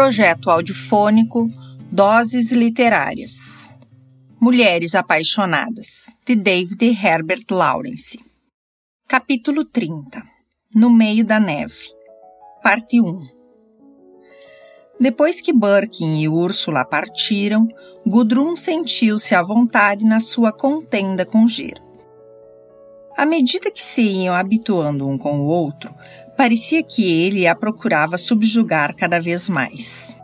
Projeto audiofônico Doses Literárias. Mulheres Apaixonadas, de David Herbert Lawrence. Capítulo 30 No Meio da Neve. Parte 1 Depois que Birkin e Úrsula partiram, Gudrun sentiu-se à vontade na sua contenda com Gera. À medida que se iam habituando um com o outro, parecia que ele a procurava subjugar cada vez mais.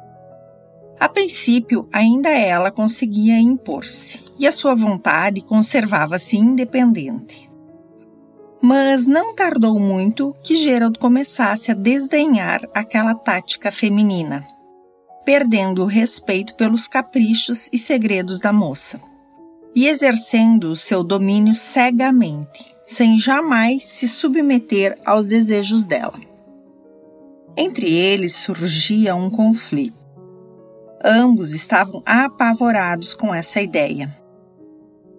A princípio, ainda ela conseguia impor-se, e a sua vontade conservava-se independente. Mas não tardou muito que Gerald começasse a desdenhar aquela tática feminina, perdendo o respeito pelos caprichos e segredos da moça, e exercendo o seu domínio cegamente, sem jamais se submeter aos desejos dela. Entre eles surgia um conflito. Ambos estavam apavorados com essa ideia.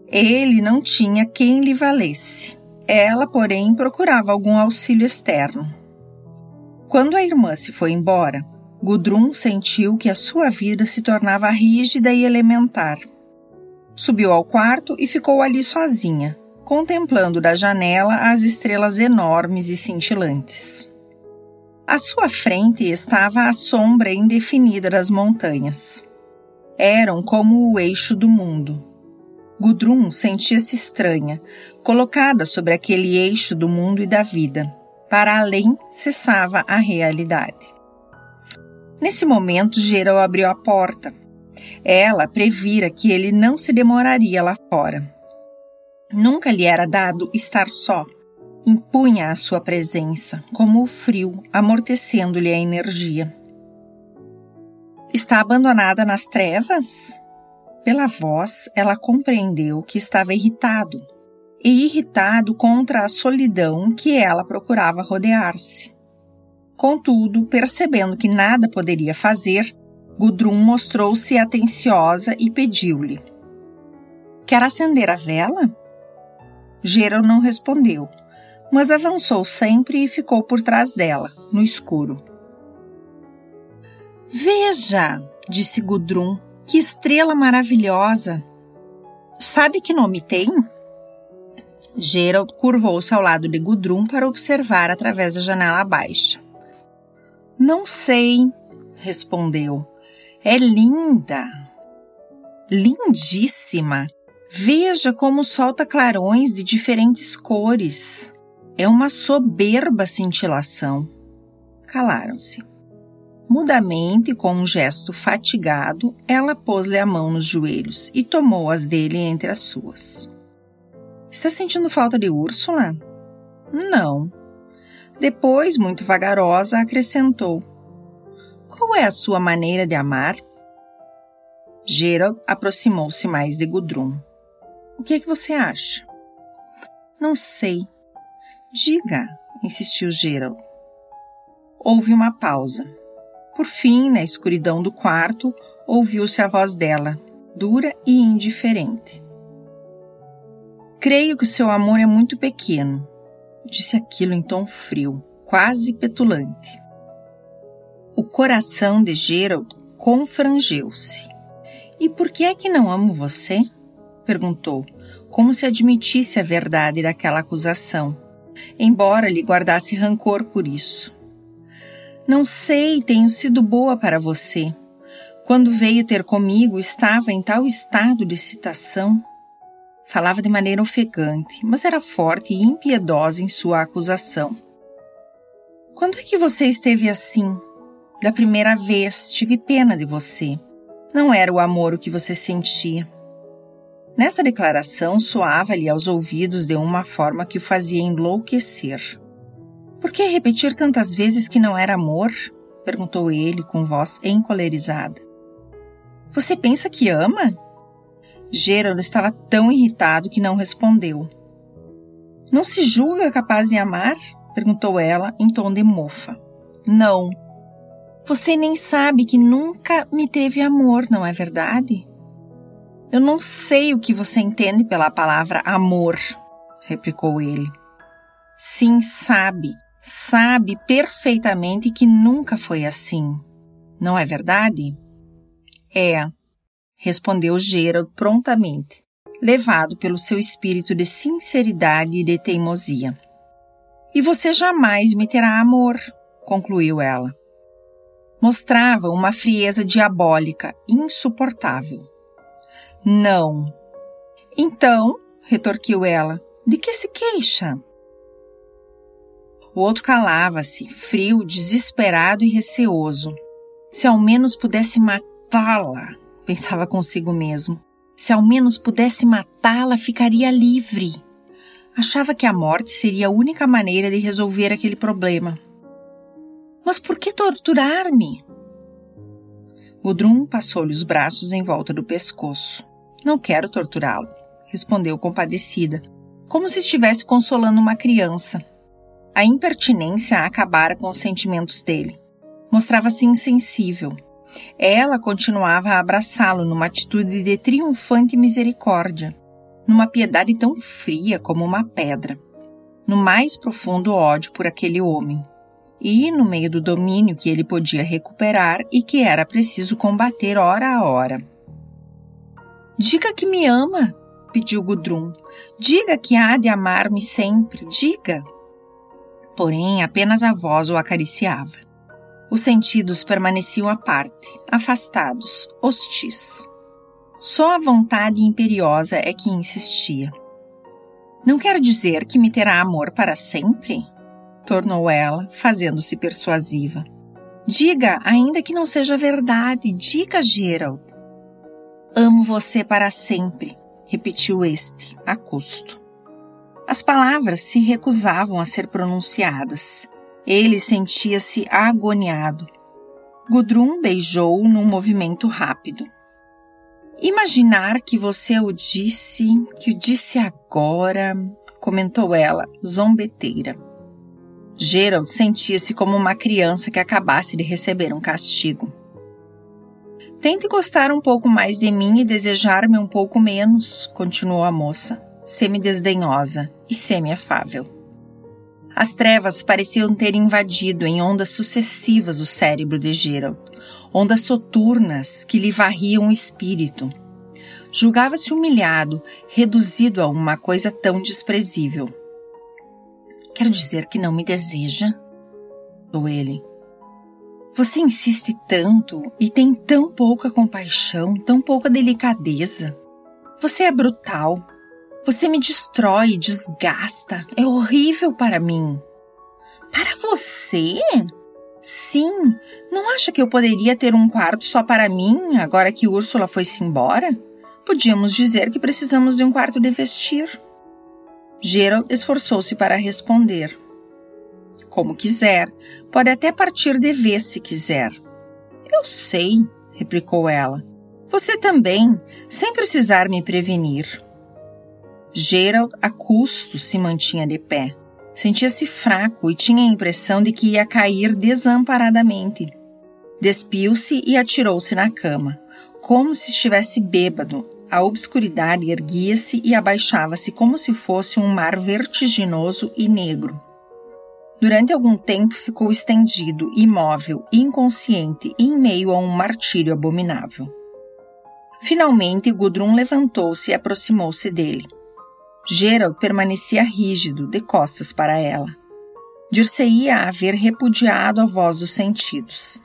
Ele não tinha quem lhe valesse. Ela, porém, procurava algum auxílio externo. Quando a irmã se foi embora, Gudrun sentiu que a sua vida se tornava rígida e elementar. Subiu ao quarto e ficou ali sozinha, contemplando da janela as estrelas enormes e cintilantes. À sua frente estava a sombra indefinida das montanhas. Eram como o eixo do mundo. Gudrun sentia-se estranha, colocada sobre aquele eixo do mundo e da vida. Para além cessava a realidade. Nesse momento, Gerald abriu a porta. Ela previra que ele não se demoraria lá fora. Nunca lhe era dado estar só. Impunha a sua presença, como o frio, amortecendo-lhe a energia. Está abandonada nas trevas? Pela voz, ela compreendeu que estava irritado, e irritado contra a solidão que ela procurava rodear-se. Contudo, percebendo que nada poderia fazer, Gudrun mostrou-se atenciosa e pediu-lhe: Quer acender a vela? Gerald não respondeu, mas avançou sempre e ficou por trás dela, no escuro. Veja, disse Gudrun, que estrela maravilhosa! Sabe que nome tem? Gerald curvou-se ao lado de Gudrun para observar através da janela baixa. Não sei, respondeu. É linda. Lindíssima. Veja como solta clarões de diferentes cores. É uma soberba cintilação. Calaram-se. Mudamente, com um gesto fatigado, ela pôs-lhe a mão nos joelhos e tomou-as dele entre as suas. Está sentindo falta de Úrsula? Não. Depois, muito vagarosa, acrescentou: Qual é a sua maneira de amar? Gerald aproximou-se mais de Gudrun. O que é que você acha? Não sei. Diga, insistiu Gerald. Houve uma pausa. Por fim, na escuridão do quarto, ouviu-se a voz dela, dura e indiferente. Creio que o seu amor é muito pequeno, disse aquilo em tom frio, quase petulante. O coração de Gerald confrangeu-se. E por que é que não amo você? Perguntou, como se admitisse a verdade daquela acusação, embora lhe guardasse rancor por isso. Não sei, tenho sido boa para você. Quando veio ter comigo, estava em tal estado de excitação. Falava de maneira ofegante, mas era forte e impiedosa em sua acusação. Quando é que você esteve assim? Da primeira vez, tive pena de você. Não era o amor o que você sentia. Nessa declaração soava-lhe aos ouvidos de uma forma que o fazia enlouquecer. Por que repetir tantas vezes que não era amor? perguntou ele com voz encolerizada. Você pensa que ama? Gerald estava tão irritado que não respondeu. Não se julga capaz de amar? perguntou ela em tom de mofa. Não. Você nem sabe que nunca me teve amor, não é verdade? Eu não sei o que você entende pela palavra amor, replicou ele. Sim, sabe. Sabe perfeitamente que nunca foi assim. Não é verdade? É, respondeu Gerald prontamente, levado pelo seu espírito de sinceridade e de teimosia. E você jamais me terá amor, concluiu ela. Mostrava uma frieza diabólica insuportável. Não. Então, retorquiu ela, de que se queixa? O outro calava-se, frio, desesperado e receoso. Se ao menos pudesse matá-la, pensava consigo mesmo. Se ao menos pudesse matá-la, ficaria livre. Achava que a morte seria a única maneira de resolver aquele problema. Mas por que torturar-me? Gudrun passou-lhe os braços em volta do pescoço. Não quero torturá-lo, respondeu compadecida, como se estivesse consolando uma criança. A impertinência acabara com os sentimentos dele. Mostrava-se insensível. Ela continuava a abraçá-lo numa atitude de triunfante misericórdia, numa piedade tão fria como uma pedra, no mais profundo ódio por aquele homem, e no meio do domínio que ele podia recuperar e que era preciso combater hora a hora. Diga que me ama, pediu Gudrun. Diga que há de amar-me sempre, diga porém apenas a voz o acariciava. Os sentidos permaneciam à parte, afastados, hostis. Só a vontade imperiosa é que insistia. Não quer dizer que me terá amor para sempre? Tornou ela, fazendo-se persuasiva. Diga, ainda que não seja verdade, diga, Gerald. Amo você para sempre, repetiu este, a custo. As palavras se recusavam a ser pronunciadas. Ele sentia-se agoniado. Gudrun beijou-o num movimento rápido. Imaginar que você o disse, que o disse agora, comentou ela, zombeteira. Gerald sentia-se como uma criança que acabasse de receber um castigo. Tente gostar um pouco mais de mim e desejar-me um pouco menos, continuou a moça semidesdenhosa e semi-afável. As trevas pareciam ter invadido em ondas sucessivas o cérebro de Gerald, ondas soturnas que lhe varriam o espírito. Julgava-se humilhado, reduzido a uma coisa tão desprezível. Quer dizer que não me deseja? Ou ele. Você insiste tanto e tem tão pouca compaixão, tão pouca delicadeza. Você é brutal, você me destrói, desgasta. É horrível para mim. Para você? Sim. Não acha que eu poderia ter um quarto só para mim agora que Úrsula foi-se embora? Podíamos dizer que precisamos de um quarto de vestir. Gerald esforçou-se para responder. Como quiser. Pode até partir de vez se quiser. Eu sei, replicou ela. Você também, sem precisar me prevenir. Gerald, a custo, se mantinha de pé. Sentia-se fraco e tinha a impressão de que ia cair desamparadamente. Despiu-se e atirou-se na cama, como se estivesse bêbado. A obscuridade erguia-se e abaixava-se como se fosse um mar vertiginoso e negro. Durante algum tempo ficou estendido, imóvel, inconsciente, em meio a um martírio abominável. Finalmente, Gudrun levantou-se e aproximou-se dele. Gerald permanecia rígido, de costas para ela. Dir-se-ia haver repudiado a voz dos sentidos.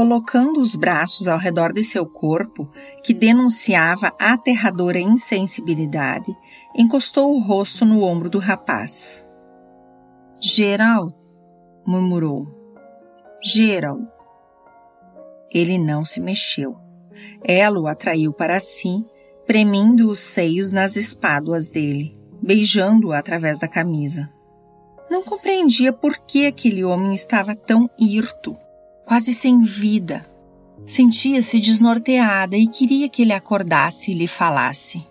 Colocando os braços ao redor de seu corpo, que denunciava aterradora insensibilidade, encostou o rosto no ombro do rapaz. Gerald, murmurou. Gerald. Ele não se mexeu. Ela o atraiu para si premindo os seios nas espáduas dele, beijando-o através da camisa. Não compreendia por que aquele homem estava tão hirto, quase sem vida. Sentia-se desnorteada e queria que ele acordasse e lhe falasse.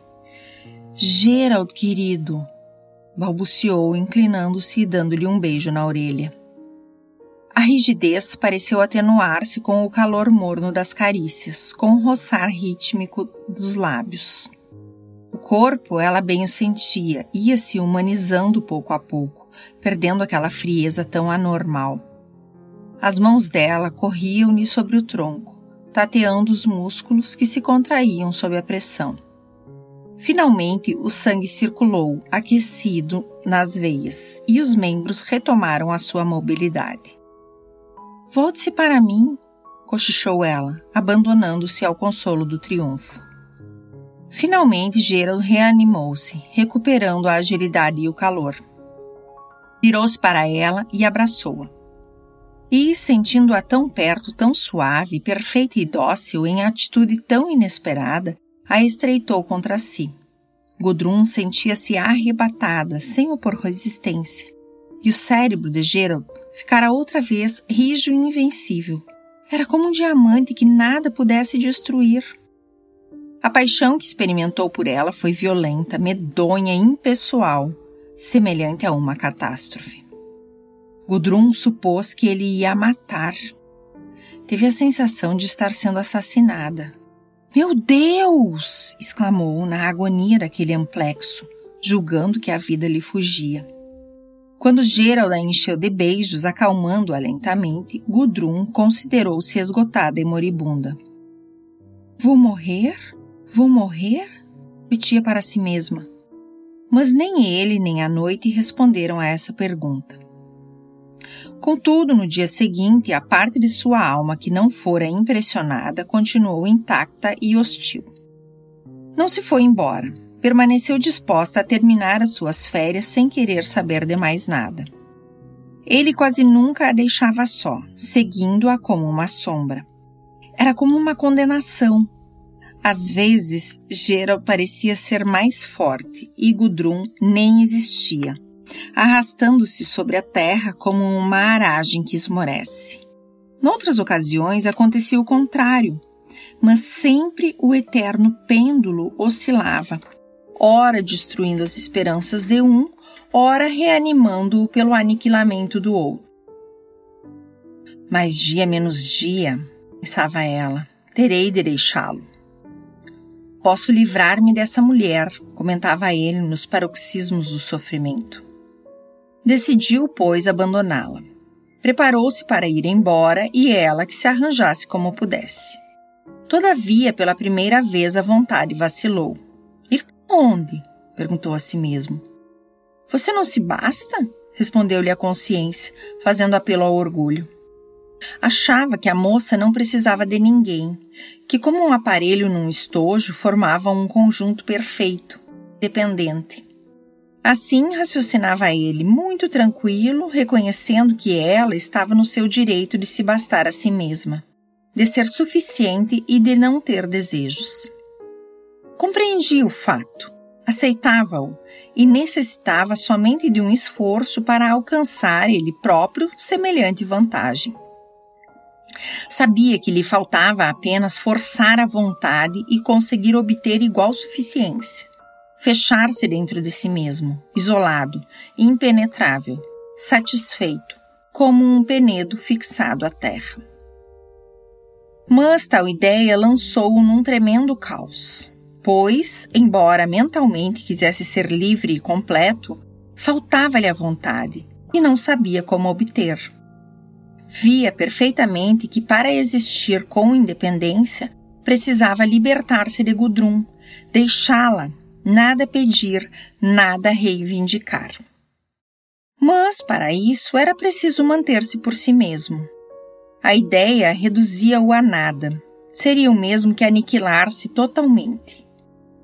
Gerald, querido, balbuciou, inclinando-se e dando-lhe um beijo na orelha. A rigidez pareceu atenuar-se com o calor morno das carícias, com o roçar rítmico dos lábios. O corpo ela bem o sentia, ia se humanizando pouco a pouco, perdendo aquela frieza tão anormal. As mãos dela corriam-lhe sobre o tronco, tateando os músculos que se contraíam sob a pressão. Finalmente, o sangue circulou, aquecido, nas veias, e os membros retomaram a sua mobilidade. Volte-se para mim, cochichou ela, abandonando-se ao consolo do triunfo. Finalmente, Gerald reanimou-se, recuperando a agilidade e o calor. Virou-se para ela e abraçou-a. E, sentindo-a tão perto, tão suave, perfeita e dócil, em atitude tão inesperada, a estreitou contra si. Gudrun sentia-se arrebatada, sem opor resistência, e o cérebro de Gerald ficara outra vez rijo e invencível. Era como um diamante que nada pudesse destruir. A paixão que experimentou por ela foi violenta, medonha e impessoal, semelhante a uma catástrofe. Gudrun supôs que ele ia matar. Teve a sensação de estar sendo assassinada. Meu Deus! exclamou na agonia daquele amplexo, julgando que a vida lhe fugia. Quando Gerald a encheu de beijos, acalmando-a lentamente, Gudrun considerou-se esgotada e moribunda. Vou morrer? Vou morrer? repetia para si mesma. Mas nem ele nem a noite responderam a essa pergunta. Contudo, no dia seguinte, a parte de sua alma que não fora impressionada continuou intacta e hostil. Não se foi embora, permaneceu disposta a terminar as suas férias sem querer saber de mais nada. Ele quase nunca a deixava só, seguindo-a como uma sombra. Era como uma condenação. Às vezes, Gerald parecia ser mais forte e Gudrun nem existia arrastando-se sobre a terra como uma aragem que esmorece. Noutras ocasiões acontecia o contrário, mas sempre o eterno pêndulo oscilava, ora destruindo as esperanças de um, ora reanimando-o pelo aniquilamento do outro. Mas dia menos dia, pensava ela, terei de deixá-lo. Posso livrar-me dessa mulher, comentava ele nos paroxismos do sofrimento. Decidiu, pois, abandoná-la. Preparou-se para ir embora e ela que se arranjasse como pudesse. Todavia, pela primeira vez, a vontade vacilou. Ir onde? perguntou a si mesmo. Você não se basta? respondeu-lhe a consciência, fazendo apelo ao orgulho. Achava que a moça não precisava de ninguém, que, como um aparelho num estojo, formavam um conjunto perfeito, dependente. Assim raciocinava ele, muito tranquilo, reconhecendo que ela estava no seu direito de se bastar a si mesma, de ser suficiente e de não ter desejos. Compreendia o fato, aceitava-o e necessitava somente de um esforço para alcançar ele próprio semelhante vantagem. Sabia que lhe faltava apenas forçar a vontade e conseguir obter igual suficiência fechar-se dentro de si mesmo, isolado, impenetrável, satisfeito, como um penedo fixado à terra. Mas tal ideia lançou-o num tremendo caos, pois, embora mentalmente quisesse ser livre e completo, faltava-lhe a vontade e não sabia como obter. Via perfeitamente que para existir com independência precisava libertar-se de Gudrun, deixá-la nada pedir, nada reivindicar. Mas, para isso, era preciso manter-se por si mesmo. A ideia reduzia-o a nada. Seria o mesmo que aniquilar-se totalmente.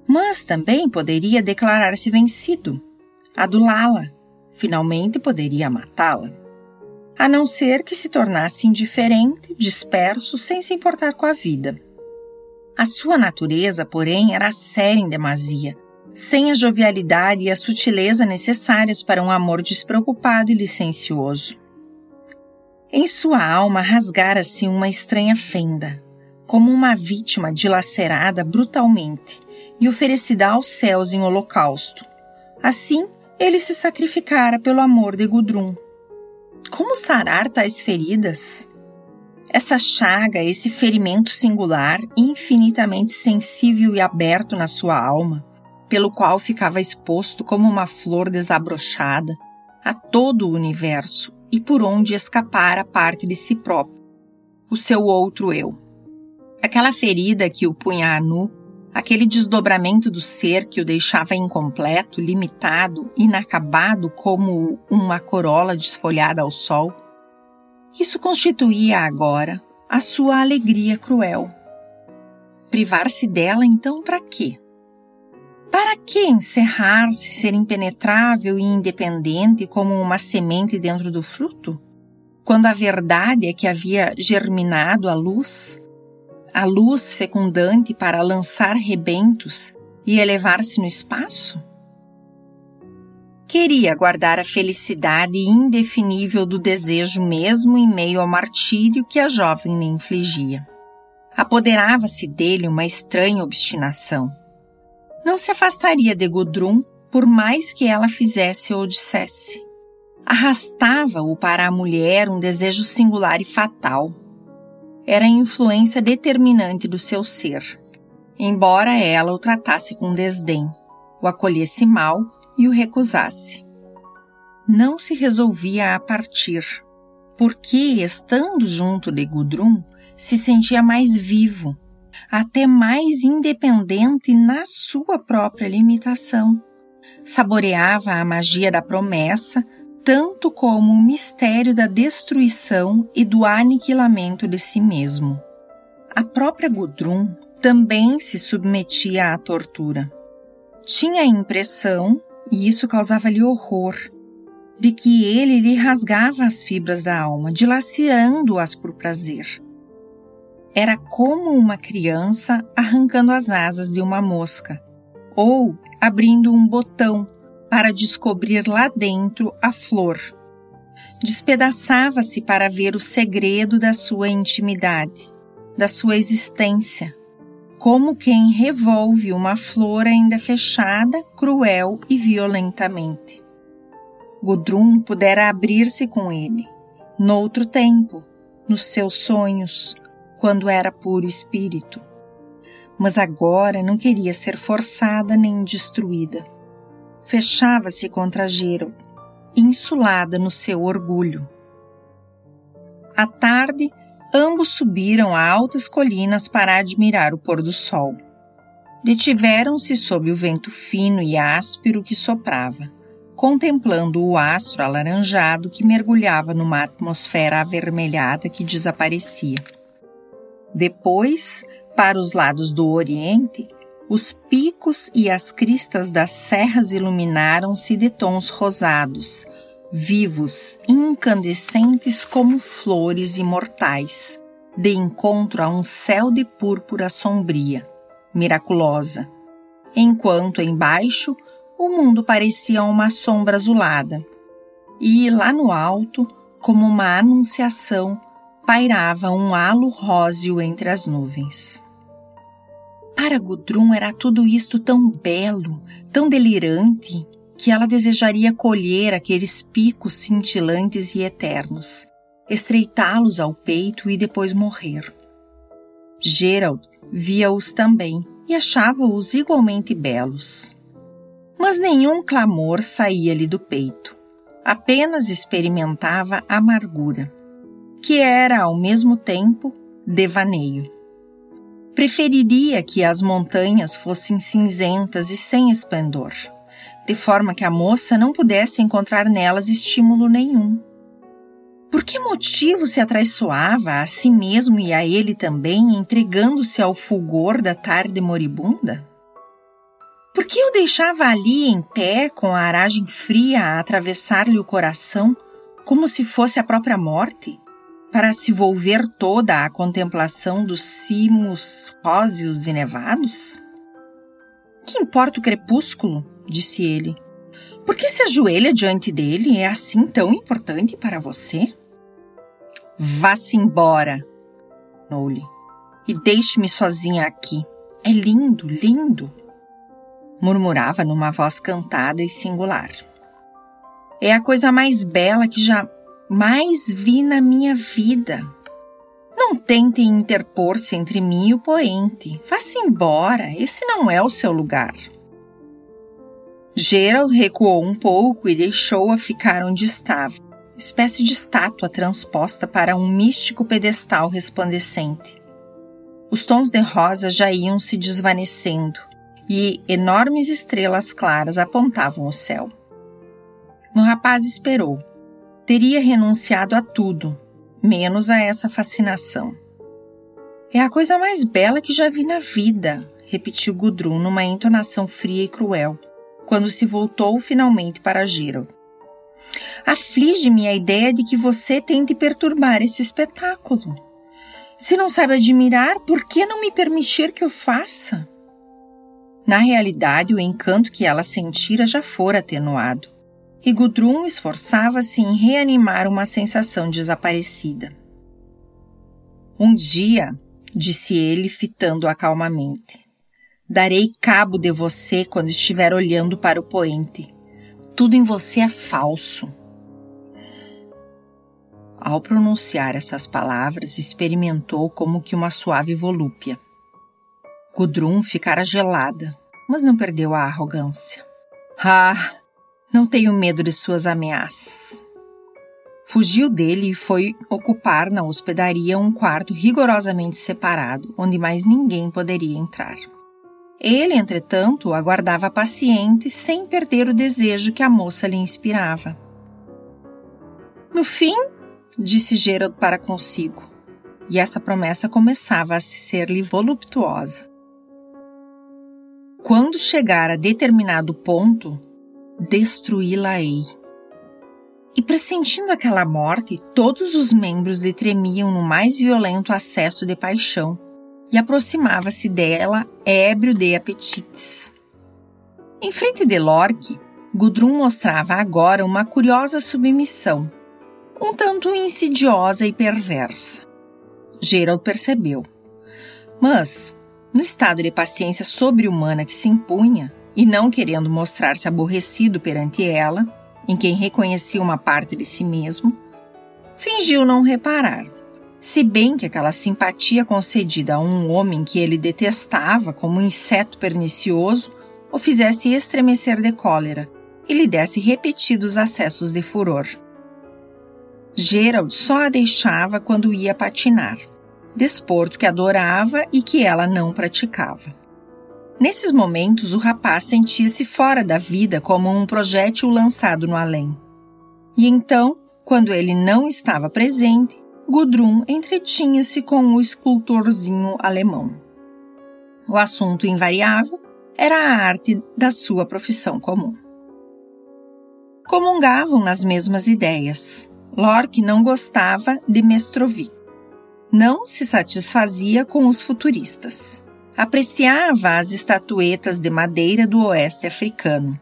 Mas também poderia declarar-se vencido, adulá-la, finalmente poderia matá-la. A não ser que se tornasse indiferente, disperso, sem se importar com a vida. A sua natureza, porém, era séria em demasia, sem a jovialidade e a sutileza necessárias para um amor despreocupado e licencioso. Em sua alma rasgara-se uma estranha fenda, como uma vítima dilacerada brutalmente e oferecida aos céus em holocausto. Assim, ele se sacrificara pelo amor de Gudrun. Como sarar tais feridas? Essa chaga, esse ferimento singular, infinitamente sensível e aberto na sua alma, pelo qual ficava exposto como uma flor desabrochada a todo o universo e por onde escapara parte de si próprio, o seu outro eu. Aquela ferida que o punha a nu, aquele desdobramento do ser que o deixava incompleto, limitado, inacabado como uma corola desfolhada ao sol. Isso constituía agora a sua alegria cruel. Privar-se dela então para quê? Para que encerrar-se, ser impenetrável e independente como uma semente dentro do fruto? Quando a verdade é que havia germinado a luz, a luz fecundante para lançar rebentos e elevar-se no espaço? Queria guardar a felicidade indefinível do desejo mesmo em meio ao martírio que a jovem lhe infligia. Apoderava-se dele uma estranha obstinação não se afastaria de Gudrun por mais que ela fizesse ou dissesse. Arrastava-o para a mulher um desejo singular e fatal. Era a influência determinante do seu ser, embora ela o tratasse com desdém, o acolhesse mal e o recusasse. Não se resolvia a partir, porque, estando junto de Gudrun, se sentia mais vivo até mais independente na sua própria limitação. Saboreava a magia da promessa, tanto como o mistério da destruição e do aniquilamento de si mesmo. A própria Gudrun também se submetia à tortura. Tinha a impressão, e isso causava-lhe horror, de que ele lhe rasgava as fibras da alma, dilacerando-as por prazer. Era como uma criança arrancando as asas de uma mosca ou abrindo um botão para descobrir lá dentro a flor. Despedaçava-se para ver o segredo da sua intimidade, da sua existência, como quem revolve uma flor ainda fechada, cruel e violentamente. Gudrun pudera abrir-se com ele, noutro tempo, nos seus sonhos, quando era puro espírito. Mas agora não queria ser forçada nem destruída. Fechava-se contra Gerald, insulada no seu orgulho. À tarde, ambos subiram a altas colinas para admirar o pôr do sol. Detiveram-se sob o vento fino e áspero que soprava, contemplando o astro alaranjado que mergulhava numa atmosfera avermelhada que desaparecia. Depois, para os lados do oriente, os picos e as cristas das serras iluminaram-se de tons rosados, vivos, incandescentes como flores imortais, de encontro a um céu de púrpura sombria, miraculosa. Enquanto embaixo o mundo parecia uma sombra azulada, e lá no alto, como uma anunciação, pairava um halo róseo entre as nuvens. Para Gudrun era tudo isto tão belo, tão delirante, que ela desejaria colher aqueles picos cintilantes e eternos, estreitá-los ao peito e depois morrer. Gerald via-os também e achava-os igualmente belos. Mas nenhum clamor saía-lhe do peito, apenas experimentava amargura que era ao mesmo tempo devaneio. Preferiria que as montanhas fossem cinzentas e sem esplendor, de forma que a moça não pudesse encontrar nelas estímulo nenhum. Por que motivo se atraiçoava a si mesmo e a ele também, entregando-se ao fulgor da tarde moribunda? Por que o deixava ali em pé, com a aragem fria a atravessar-lhe o coração, como se fosse a própria morte? Para se volver toda à contemplação dos cimos róseos e nevados? Que importa o crepúsculo? disse ele. Por que se ajoelha diante dele é assim tão importante para você? Vá-se embora, ordenou-lhe, e deixe-me sozinha aqui. É lindo, lindo, murmurava numa voz cantada e singular. É a coisa mais bela que já mais vi na minha vida. Não tentem interpor-se entre mim e o poente. Vá-se embora, esse não é o seu lugar. Gerald recuou um pouco e deixou-a ficar onde estava, espécie de estátua transposta para um místico pedestal resplandecente. Os tons de rosa já iam se desvanecendo e enormes estrelas claras apontavam o céu. O rapaz esperou. Teria renunciado a tudo, menos a essa fascinação. É a coisa mais bela que já vi na vida, repetiu Gudrun numa entonação fria e cruel, quando se voltou finalmente para Gerald. Aflige-me a ideia de que você tente perturbar esse espetáculo. Se não sabe admirar, por que não me permitir que eu faça? Na realidade, o encanto que ela sentira já fora atenuado, e Gudrun esforçava-se em reanimar uma sensação desaparecida. Um dia, disse ele, fitando-a calmamente, darei cabo de você quando estiver olhando para o poente. Tudo em você é falso. Ao pronunciar essas palavras, experimentou como que uma suave volúpia. Gudrun ficara gelada, mas não perdeu a arrogância. Ah, não tenho medo de suas ameaças. Fugiu dele e foi ocupar na hospedaria um quarto rigorosamente separado, onde mais ninguém poderia entrar. Ele, entretanto, aguardava paciente, sem perder o desejo que a moça lhe inspirava. No fim, disse Gerald para consigo, e essa promessa começava a ser-lhe voluptuosa. Quando chegar a determinado ponto, destruí-la-ei. E pressentindo aquela morte, todos os membros lhe tremiam no mais violento acesso de paixão, e aproximava-se dela ébrio de apetites. Em frente de Lorque, Gudrun mostrava agora uma curiosa submissão, um tanto insidiosa e perversa. Gerald percebeu. Mas, no estado de paciência sobre-humana que se impunha, e não querendo mostrar-se aborrecido perante ela, em quem reconhecia uma parte de si mesmo, fingiu não reparar. Se bem que aquela simpatia concedida a um homem que ele detestava como um inseto pernicioso o fizesse estremecer de cólera e lhe desse repetidos acessos de furor. Gerald só a deixava quando ia patinar, desporto que adorava e que ela não praticava. Nesses momentos, o rapaz sentia-se fora da vida como um projétil lançado no além. E então, quando ele não estava presente, Gudrun entretinha-se com o escultorzinho alemão. O assunto invariável era a arte da sua profissão comum. Comungavam nas mesmas ideias, Lorque não gostava de Mestrovic. Não se satisfazia com os futuristas. Apreciava as estatuetas de madeira do oeste africano,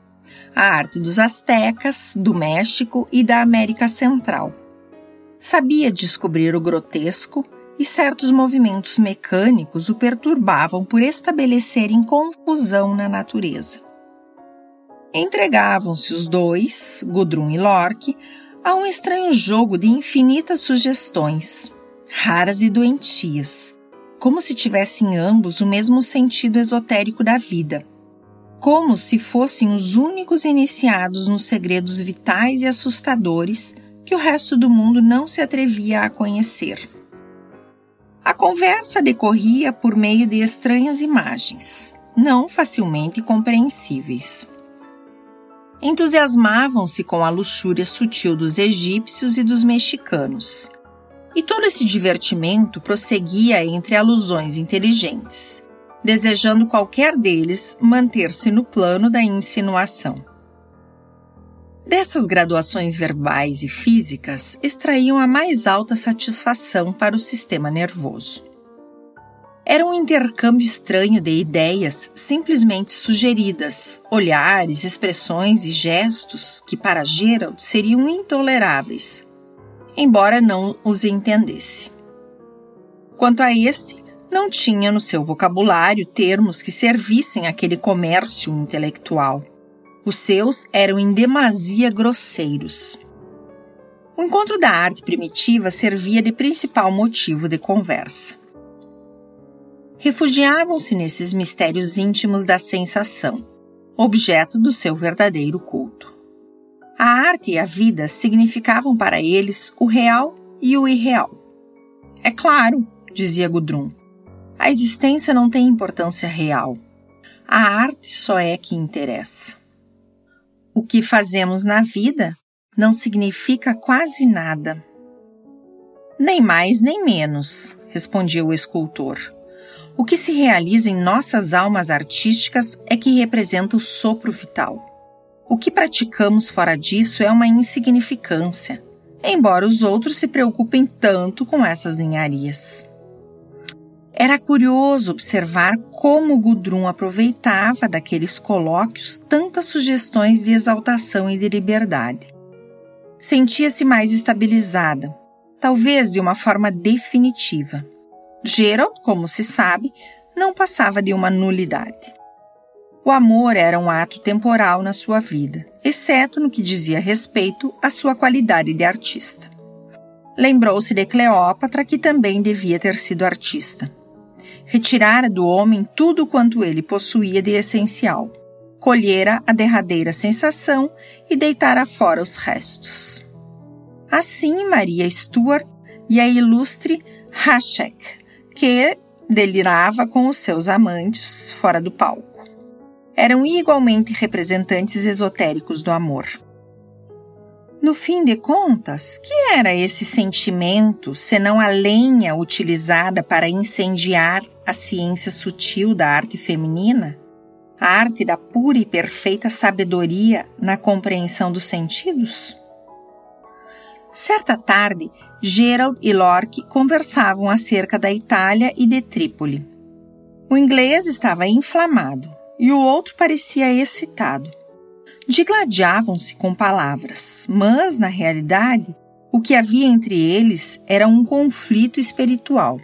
a arte dos astecas, do México e da América Central. Sabia descobrir o grotesco e certos movimentos mecânicos o perturbavam por estabelecerem confusão na natureza. Entregavam-se os dois, Gudrun e Lorque, Há um estranho jogo de infinitas sugestões, raras e doentias, como se tivessem ambos o mesmo sentido esotérico da vida, como se fossem os únicos iniciados nos segredos vitais e assustadores que o resto do mundo não se atrevia a conhecer. A conversa decorria por meio de estranhas imagens, não facilmente compreensíveis entusiasmavam-se com a luxúria sutil dos egípcios e dos mexicanos. E todo esse divertimento prosseguia entre alusões inteligentes, desejando qualquer deles manter-se no plano da insinuação. Dessas graduações verbais e físicas extraíam a mais alta satisfação para o sistema nervoso. Era um intercâmbio estranho de ideias simplesmente sugeridas, olhares, expressões e gestos que para Gerald seriam intoleráveis, embora não os entendesse. Quanto a este, não tinha no seu vocabulário termos que servissem àquele comércio intelectual. Os seus eram em demasia grosseiros. O encontro da arte primitiva servia de principal motivo de conversa refugiavam-se nesses mistérios íntimos da sensação, objeto do seu verdadeiro culto. A arte e a vida significavam para eles o real e o irreal. É claro, dizia Gudrun, a existência não tem importância real. A arte só é que interessa. O que fazemos na vida não significa quase nada. Nem mais nem menos, respondia o escultor. O que se realiza em nossas almas artísticas é que representa o sopro vital. O que praticamos fora disso é uma insignificância, embora os outros se preocupem tanto com essas ninharias. Era curioso observar como Gudrun aproveitava daqueles colóquios tantas sugestões de exaltação e de liberdade. Sentia-se mais estabilizada, talvez de uma forma definitiva. Gerald, como se sabe, não passava de uma nulidade. O amor era um ato temporal na sua vida, exceto no que dizia respeito à sua qualidade de artista. Lembrou-se de Cleópatra, que também devia ter sido artista retirara do homem tudo quanto ele possuía de essencial, colhera a derradeira sensação e deitara fora os restos. Assim, Maria Stuart e a ilustre Hashek, que delirava com os seus amantes fora do palco. Eram igualmente representantes esotéricos do amor. No fim de contas, que era esse sentimento senão a lenha utilizada para incendiar a ciência sutil da arte feminina? A arte da pura e perfeita sabedoria na compreensão dos sentidos? Certa tarde, Gerald e Lorque conversavam acerca da Itália e de Trípoli. O inglês estava inflamado e o outro parecia excitado digladiavam-se com palavras, mas, na realidade, o que havia entre eles era um conflito espiritual.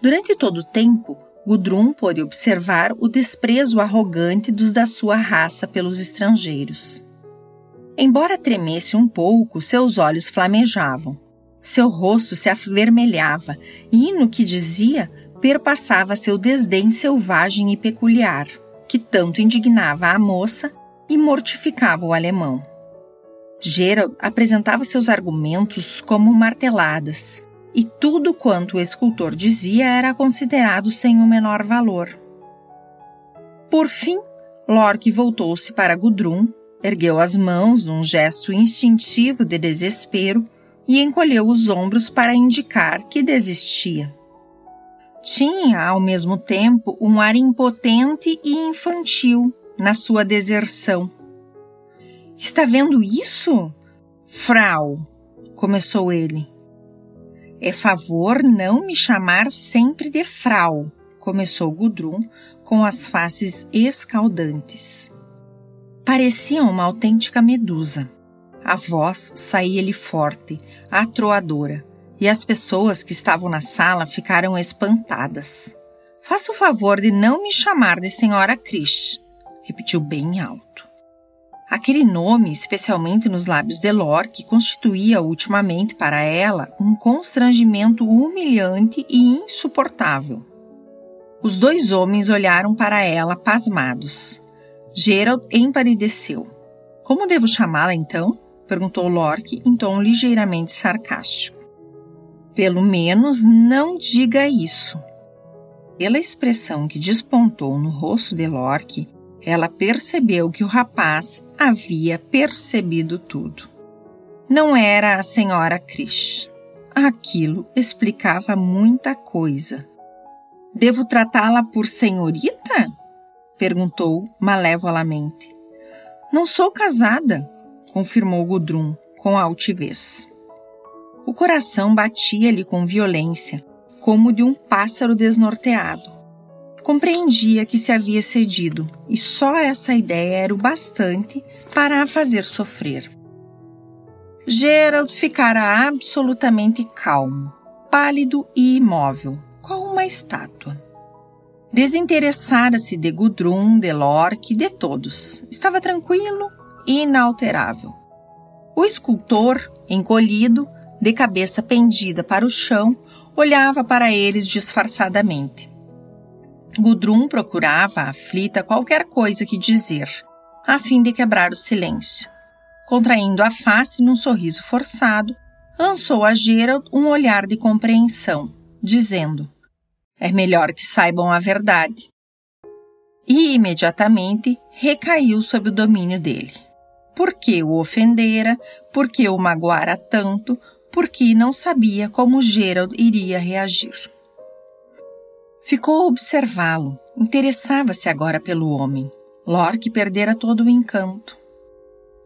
Durante todo o tempo, Gudrun pôde observar o desprezo arrogante dos da sua raça pelos estrangeiros. Embora tremesse um pouco, seus olhos flamejavam, seu rosto se avermelhava e, no que dizia, perpassava seu desdém selvagem e peculiar, que tanto indignava a moça e mortificava o alemão. Gerald apresentava seus argumentos como marteladas, e tudo quanto o escultor dizia era considerado sem o menor valor. Por fim, Lorque voltou-se para Gudrun, ergueu as mãos num gesto instintivo de desespero e encolheu os ombros para indicar que desistia. Tinha, ao mesmo tempo, um ar impotente e infantil na sua deserção. Está vendo isso? Frau, começou ele. É favor não me chamar sempre de Frau, começou Gudrun com as faces escaldantes. Parecia uma autêntica medusa. A voz saía-lhe forte, atroadora, e as pessoas que estavam na sala ficaram espantadas. Faça o favor de não me chamar de Senhora Krish, repetiu bem alto. Aquele nome, especialmente nos lábios de Lor, que constituía ultimamente para ela um constrangimento humilhante e insuportável. Os dois homens olharam para ela pasmados. Gerald empalideceu. Como devo chamá-la então? perguntou Lorque em tom ligeiramente sarcástico. Pelo menos não diga isso. Pela expressão que despontou no rosto de Lorque, ela percebeu que o rapaz havia percebido tudo. Não era a senhora Krish. Aquilo explicava muita coisa. Devo tratá-la por senhorita? perguntou malevolamente. Não sou casada, confirmou Gudrun com altivez. O coração batia-lhe com violência, como de um pássaro desnorteado. Compreendia que se havia cedido e só essa ideia era o bastante para a fazer sofrer. Gerald ficara absolutamente calmo, pálido e imóvel, qual uma estátua. Desinteressara-se de Gudrun, de Lorque, de todos. Estava tranquilo e inalterável. O escultor, encolhido, de cabeça pendida para o chão, olhava para eles disfarçadamente. Gudrun procurava, aflita, qualquer coisa que dizer, a fim de quebrar o silêncio. Contraindo a face num sorriso forçado, lançou a Gerald um olhar de compreensão, dizendo: É melhor que saibam a verdade. E imediatamente recaiu sob o domínio dele. Por que o ofendera, por que o magoara tanto, porque não sabia como Gerald iria reagir. Ficou a observá-lo, interessava-se agora pelo homem. Lorque perdera todo o encanto.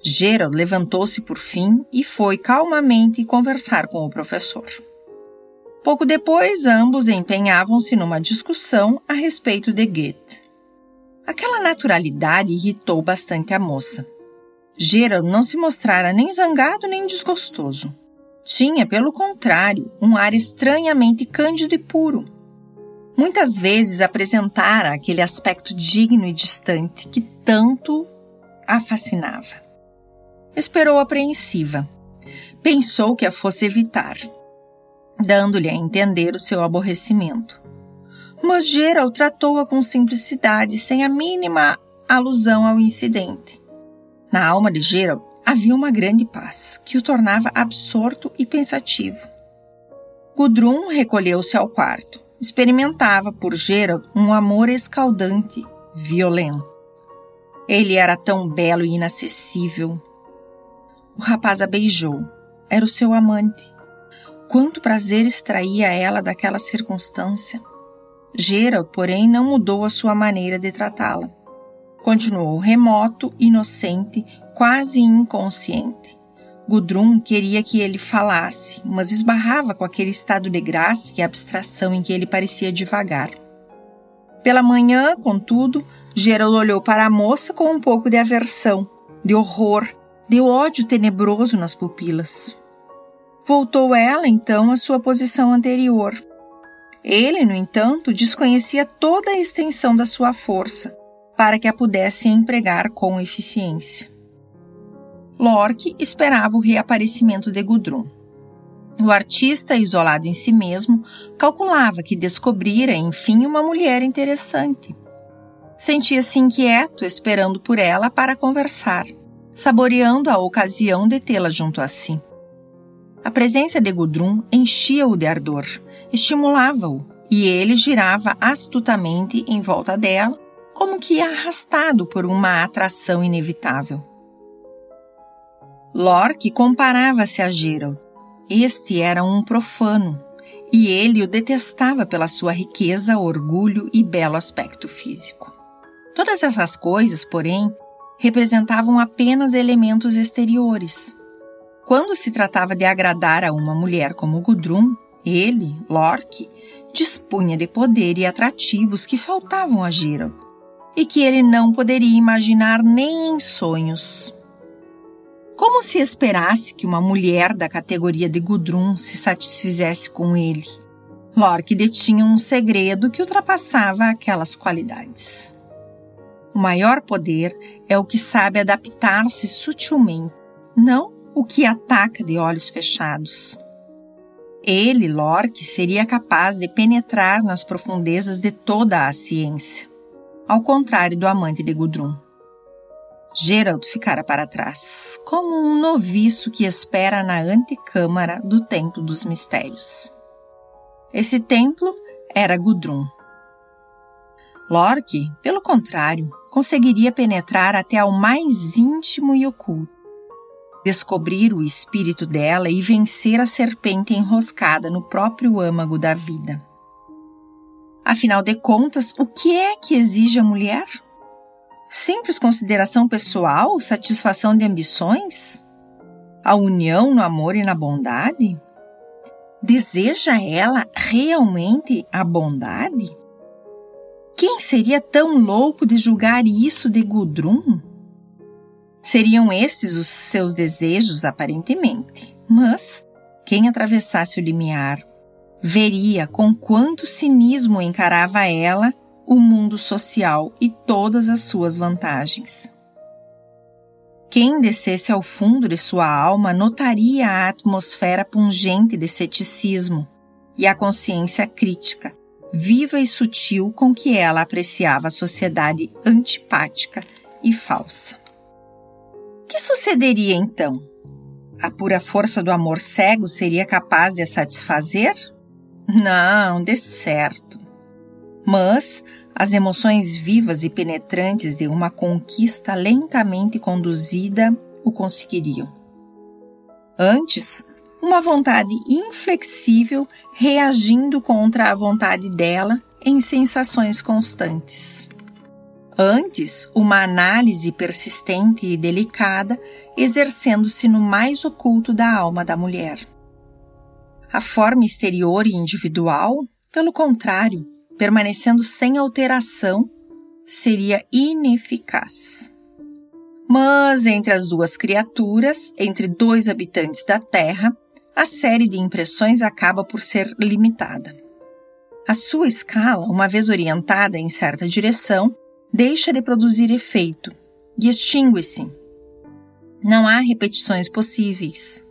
Gerald levantou-se por fim e foi calmamente conversar com o professor. Pouco depois, ambos empenhavam-se numa discussão a respeito de Goethe. Aquela naturalidade irritou bastante a moça. Gerald não se mostrara nem zangado nem desgostoso. Tinha, pelo contrário, um ar estranhamente cândido e puro. Muitas vezes apresentara aquele aspecto digno e distante que tanto a fascinava. Esperou apreensiva. Pensou que a fosse evitar, dando-lhe a entender o seu aborrecimento. Mas Gerald tratou-a com simplicidade, sem a mínima alusão ao incidente. Na alma de Gerald havia uma grande paz, que o tornava absorto e pensativo. Gudrun recolheu-se ao quarto. Experimentava por Gerald um amor escaldante, violento. Ele era tão belo e inacessível, o rapaz a beijou. Era o seu amante. Quanto prazer extraía ela daquela circunstância. Gerald, porém, não mudou a sua maneira de tratá-la. Continuou remoto, inocente, quase inconsciente. Gudrun queria que ele falasse, mas esbarrava com aquele estado de graça e abstração em que ele parecia devagar. Pela manhã, contudo, Gerald olhou para a moça com um pouco de aversão, de horror, deu ódio tenebroso nas pupilas. Voltou ela, então, à sua posição anterior. Ele, no entanto, desconhecia toda a extensão da sua força para que a pudesse empregar com eficiência. Lorque esperava o reaparecimento de Gudrun. O artista, isolado em si mesmo, calculava que descobrira, enfim, uma mulher interessante. Sentia-se inquieto, esperando por ela para conversar saboreando a ocasião de tê-la junto a si. A presença de Gudrun enchia-o de ardor, estimulava-o, e ele girava astutamente em volta dela, como que arrastado por uma atração inevitável. Lorque comparava-se a Gerald. Este era um profano, e ele o detestava pela sua riqueza, orgulho e belo aspecto físico. Todas essas coisas, porém, representavam apenas elementos exteriores. Quando se tratava de agradar a uma mulher como Gudrun, ele, Lorque, dispunha de poder e atrativos que faltavam a Gerald e que ele não poderia imaginar nem em sonhos. Como se esperasse que uma mulher da categoria de Gudrun se satisfizesse com ele? Lorque detinha um segredo que ultrapassava aquelas qualidades. O maior poder é o que sabe adaptar-se sutilmente, não o que ataca de olhos fechados. Ele, Lorque, seria capaz de penetrar nas profundezas de toda a ciência, ao contrário do amante de Gudrun. Gerald ficara para trás, como um noviço que espera na antecâmara do Templo dos Mistérios. Esse templo era Gudrun. Lorque, pelo contrário, conseguiria penetrar até ao mais íntimo e oculto, descobrir o espírito dela e vencer a serpente enroscada no próprio âmago da vida. Afinal de contas, o que é que exige a mulher? Simples consideração pessoal, satisfação de ambições? A união no amor e na bondade? Deseja ela realmente a bondade? Quem seria tão louco de julgar isso de Gudrun? Seriam esses os seus desejos, aparentemente, mas quem atravessasse o limiar veria com quanto cinismo encarava ela o mundo social e todas as suas vantagens. Quem descesse ao fundo de sua alma notaria a atmosfera pungente de ceticismo e a consciência crítica viva e sutil com que ela apreciava a sociedade antipática e falsa. Que sucederia então? A pura força do amor cego seria capaz de a satisfazer? Não, de certo. Mas as emoções vivas e penetrantes de uma conquista lentamente conduzida o conseguiriam. Antes, uma vontade inflexível reagindo contra a vontade dela em sensações constantes. Antes, uma análise persistente e delicada exercendo-se no mais oculto da alma da mulher. A forma exterior e individual, pelo contrário, permanecendo sem alteração, seria ineficaz. Mas entre as duas criaturas, entre dois habitantes da Terra, a série de impressões acaba por ser limitada. A sua escala, uma vez orientada em certa direção, deixa de produzir efeito e extingue-se. Não há repetições possíveis.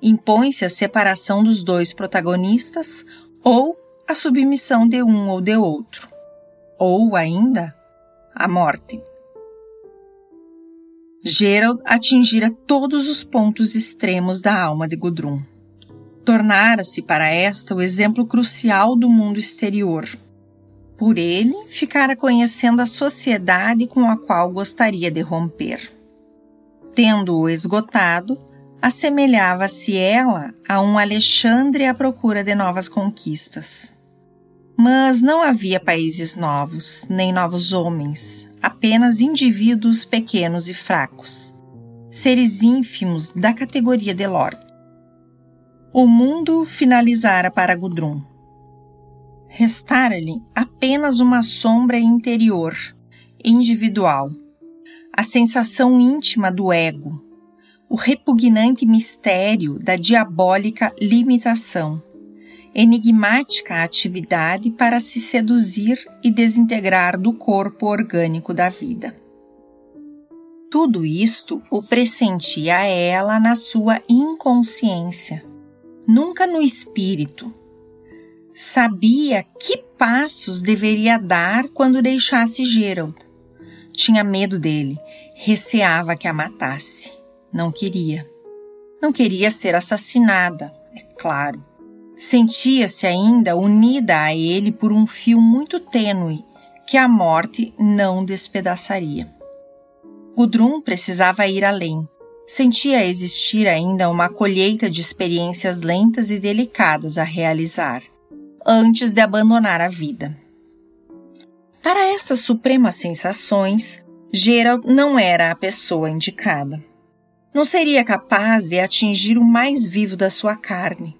Impõe-se a separação dos dois protagonistas ou a submissão de um ou de outro, ou ainda a morte. Gerald atingira todos os pontos extremos da alma de Gudrun. Tornara-se para esta o exemplo crucial do mundo exterior por ele, ficara conhecendo a sociedade com a qual gostaria de romper. Tendo-o esgotado, assemelhava-se ela a um Alexandre à procura de novas conquistas. Mas não havia países novos, nem novos homens, apenas indivíduos pequenos e fracos, seres ínfimos da categoria de Lorde. O mundo finalizara para Gudrun restara-lhe apenas uma sombra interior, individual, a sensação íntima do ego, o repugnante mistério da diabólica limitação, enigmática atividade para se seduzir e desintegrar do corpo orgânico da vida. Tudo isto o pressentia ela na sua inconsciência, nunca no espírito, Sabia que passos deveria dar quando deixasse Gerald. Tinha medo dele, receava que a matasse. Não queria. Não queria ser assassinada, é claro. Sentia-se ainda unida a ele por um fio muito tênue que a morte não despedaçaria. Gudrun precisava ir além. Sentia existir ainda uma colheita de experiências lentas e delicadas a realizar antes de abandonar a vida. Para essas supremas sensações, Gerald não era a pessoa indicada. Não seria capaz de atingir o mais vivo da sua carne.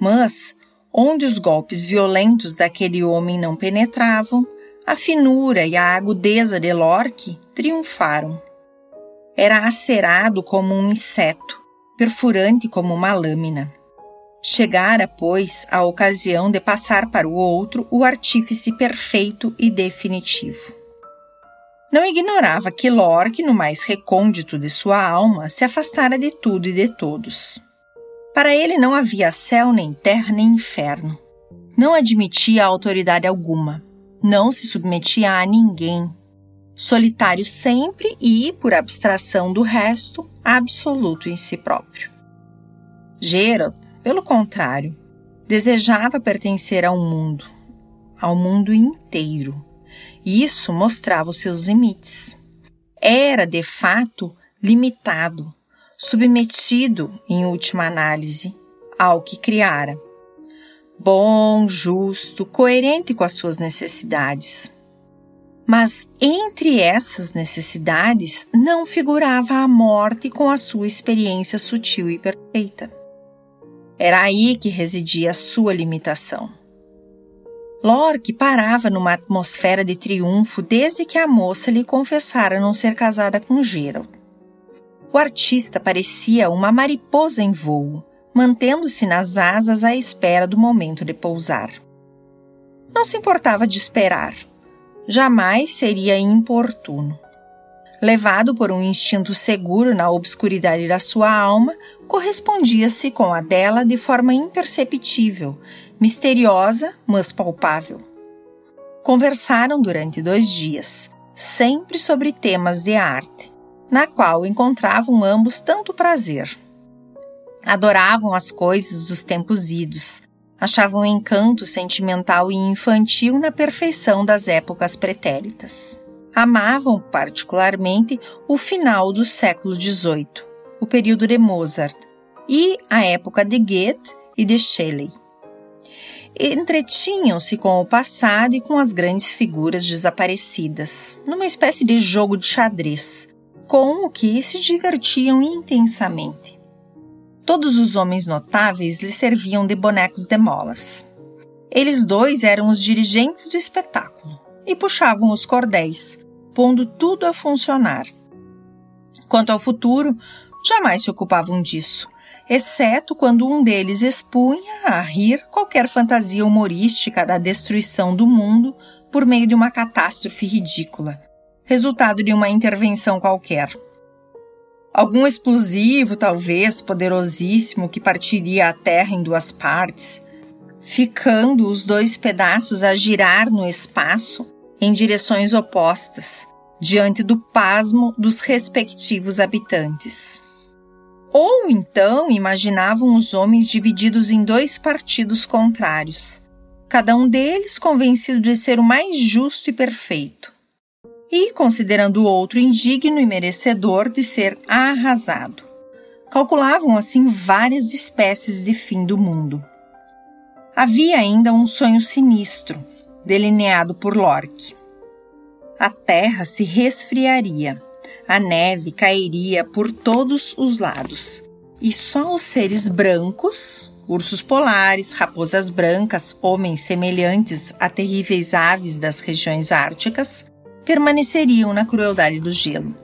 Mas, onde os golpes violentos daquele homem não penetravam, a finura e a agudeza de Lorque triunfaram. Era acerado como um inseto, perfurante como uma lâmina. Chegara, pois, a ocasião de passar para o outro o artífice perfeito e definitivo. Não ignorava que Lorque, no mais recôndito de sua alma, se afastara de tudo e de todos. Para ele não havia céu, nem terra, nem inferno. Não admitia autoridade alguma. Não se submetia a ninguém. Solitário sempre e, por abstração do resto, absoluto em si próprio. Gerald pelo contrário, desejava pertencer ao mundo, ao mundo inteiro. Isso mostrava os seus limites. Era, de fato, limitado, submetido, em última análise, ao que criara. Bom, justo, coerente com as suas necessidades. Mas entre essas necessidades não figurava a morte com a sua experiência sutil e perfeita. Era aí que residia a sua limitação. Lorque parava numa atmosfera de triunfo desde que a moça lhe confessara não ser casada com Gerald. O artista parecia uma mariposa em voo, mantendo-se nas asas à espera do momento de pousar. Não se importava de esperar. Jamais seria importuno. Levado por um instinto seguro na obscuridade da sua alma, correspondia-se com a dela de forma imperceptível, misteriosa, mas palpável. Conversaram durante dois dias, sempre sobre temas de arte, na qual encontravam ambos tanto prazer. Adoravam as coisas dos tempos idos, achavam encanto sentimental e infantil na perfeição das épocas pretéritas. Amavam particularmente o final do século XVIII, o período de Mozart, e a época de Goethe e de Shelley. Entretinham-se com o passado e com as grandes figuras desaparecidas, numa espécie de jogo de xadrez, com o que se divertiam intensamente. Todos os homens notáveis lhe serviam de bonecos de molas. Eles dois eram os dirigentes do espetáculo e puxavam os cordéis, pondo tudo a funcionar. Quanto ao futuro, jamais se ocupavam disso, exceto quando um deles expunha a rir qualquer fantasia humorística da destruição do mundo por meio de uma catástrofe ridícula, resultado de uma intervenção qualquer. Algum explosivo, talvez, poderosíssimo, que partiria a Terra em duas partes, ficando os dois pedaços a girar no espaço em direções opostas, diante do pasmo dos respectivos habitantes. Ou então imaginavam os homens divididos em dois partidos contrários, cada um deles convencido de ser o mais justo e perfeito e considerando o outro indigno e merecedor de ser arrasado. Calculavam assim várias espécies de fim do mundo. Havia ainda um sonho sinistro, delineado por Lorque. A terra se resfriaria, a neve cairia por todos os lados, e só os seres brancos, ursos polares, raposas brancas, homens semelhantes a terríveis aves das regiões árticas, permaneceriam na crueldade do gelo.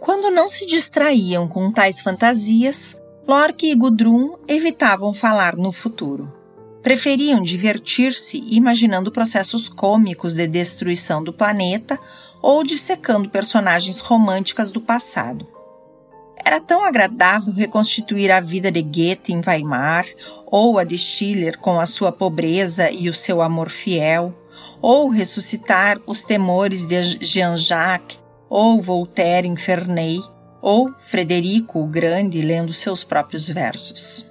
Quando não se distraíam com tais fantasias, Lorque e Gudrun evitavam falar no futuro. Preferiam divertir-se imaginando processos cômicos de destruição do planeta ou dissecando personagens românticas do passado. Era tão agradável reconstituir a vida de Goethe em Weimar, ou a de Schiller com a sua pobreza e o seu amor fiel, ou ressuscitar os temores de Jean-Jacques, ou Voltaire em Ferney, ou Frederico o Grande lendo seus próprios versos.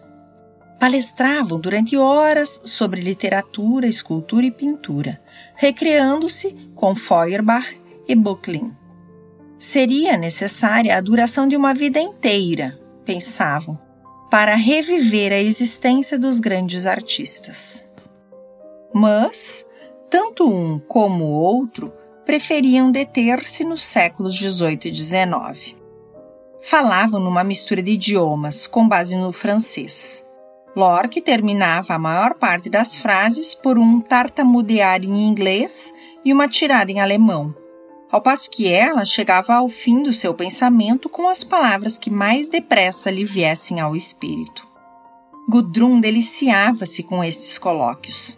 Palestravam durante horas sobre literatura, escultura e pintura, recreando-se com Feuerbach e Böcklin. Seria necessária a duração de uma vida inteira, pensavam, para reviver a existência dos grandes artistas. Mas tanto um como o outro preferiam deter-se nos séculos XVIII e XIX. Falavam numa mistura de idiomas, com base no francês. Lorque terminava a maior parte das frases por um tartamudear em inglês e uma tirada em alemão, ao passo que ela chegava ao fim do seu pensamento com as palavras que mais depressa lhe viessem ao espírito. Gudrun deliciava-se com estes colóquios.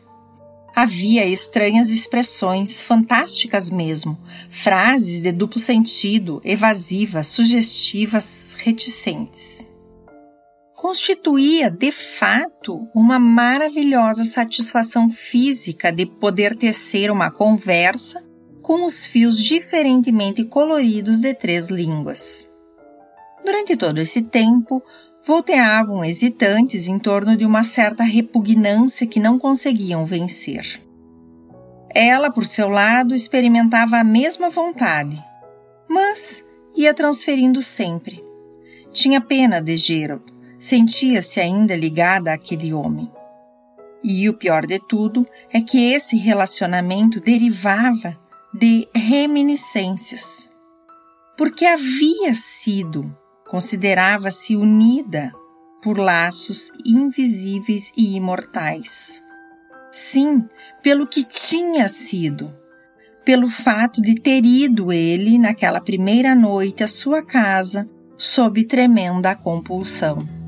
Havia estranhas expressões, fantásticas mesmo, frases de duplo sentido, evasivas, sugestivas, reticentes. Constituía, de fato, uma maravilhosa satisfação física de poder tecer uma conversa com os fios diferentemente coloridos de três línguas. Durante todo esse tempo, volteavam hesitantes em torno de uma certa repugnância que não conseguiam vencer. Ela, por seu lado, experimentava a mesma vontade, mas ia transferindo sempre. Tinha pena de Gerald, sentia-se ainda ligada àquele homem. E o pior de tudo é que esse relacionamento derivava de reminiscências. Porque havia sido considerava-se unida por laços invisíveis e imortais. Sim, pelo que tinha sido, pelo fato de ter ido ele naquela primeira noite à sua casa sob tremenda compulsão.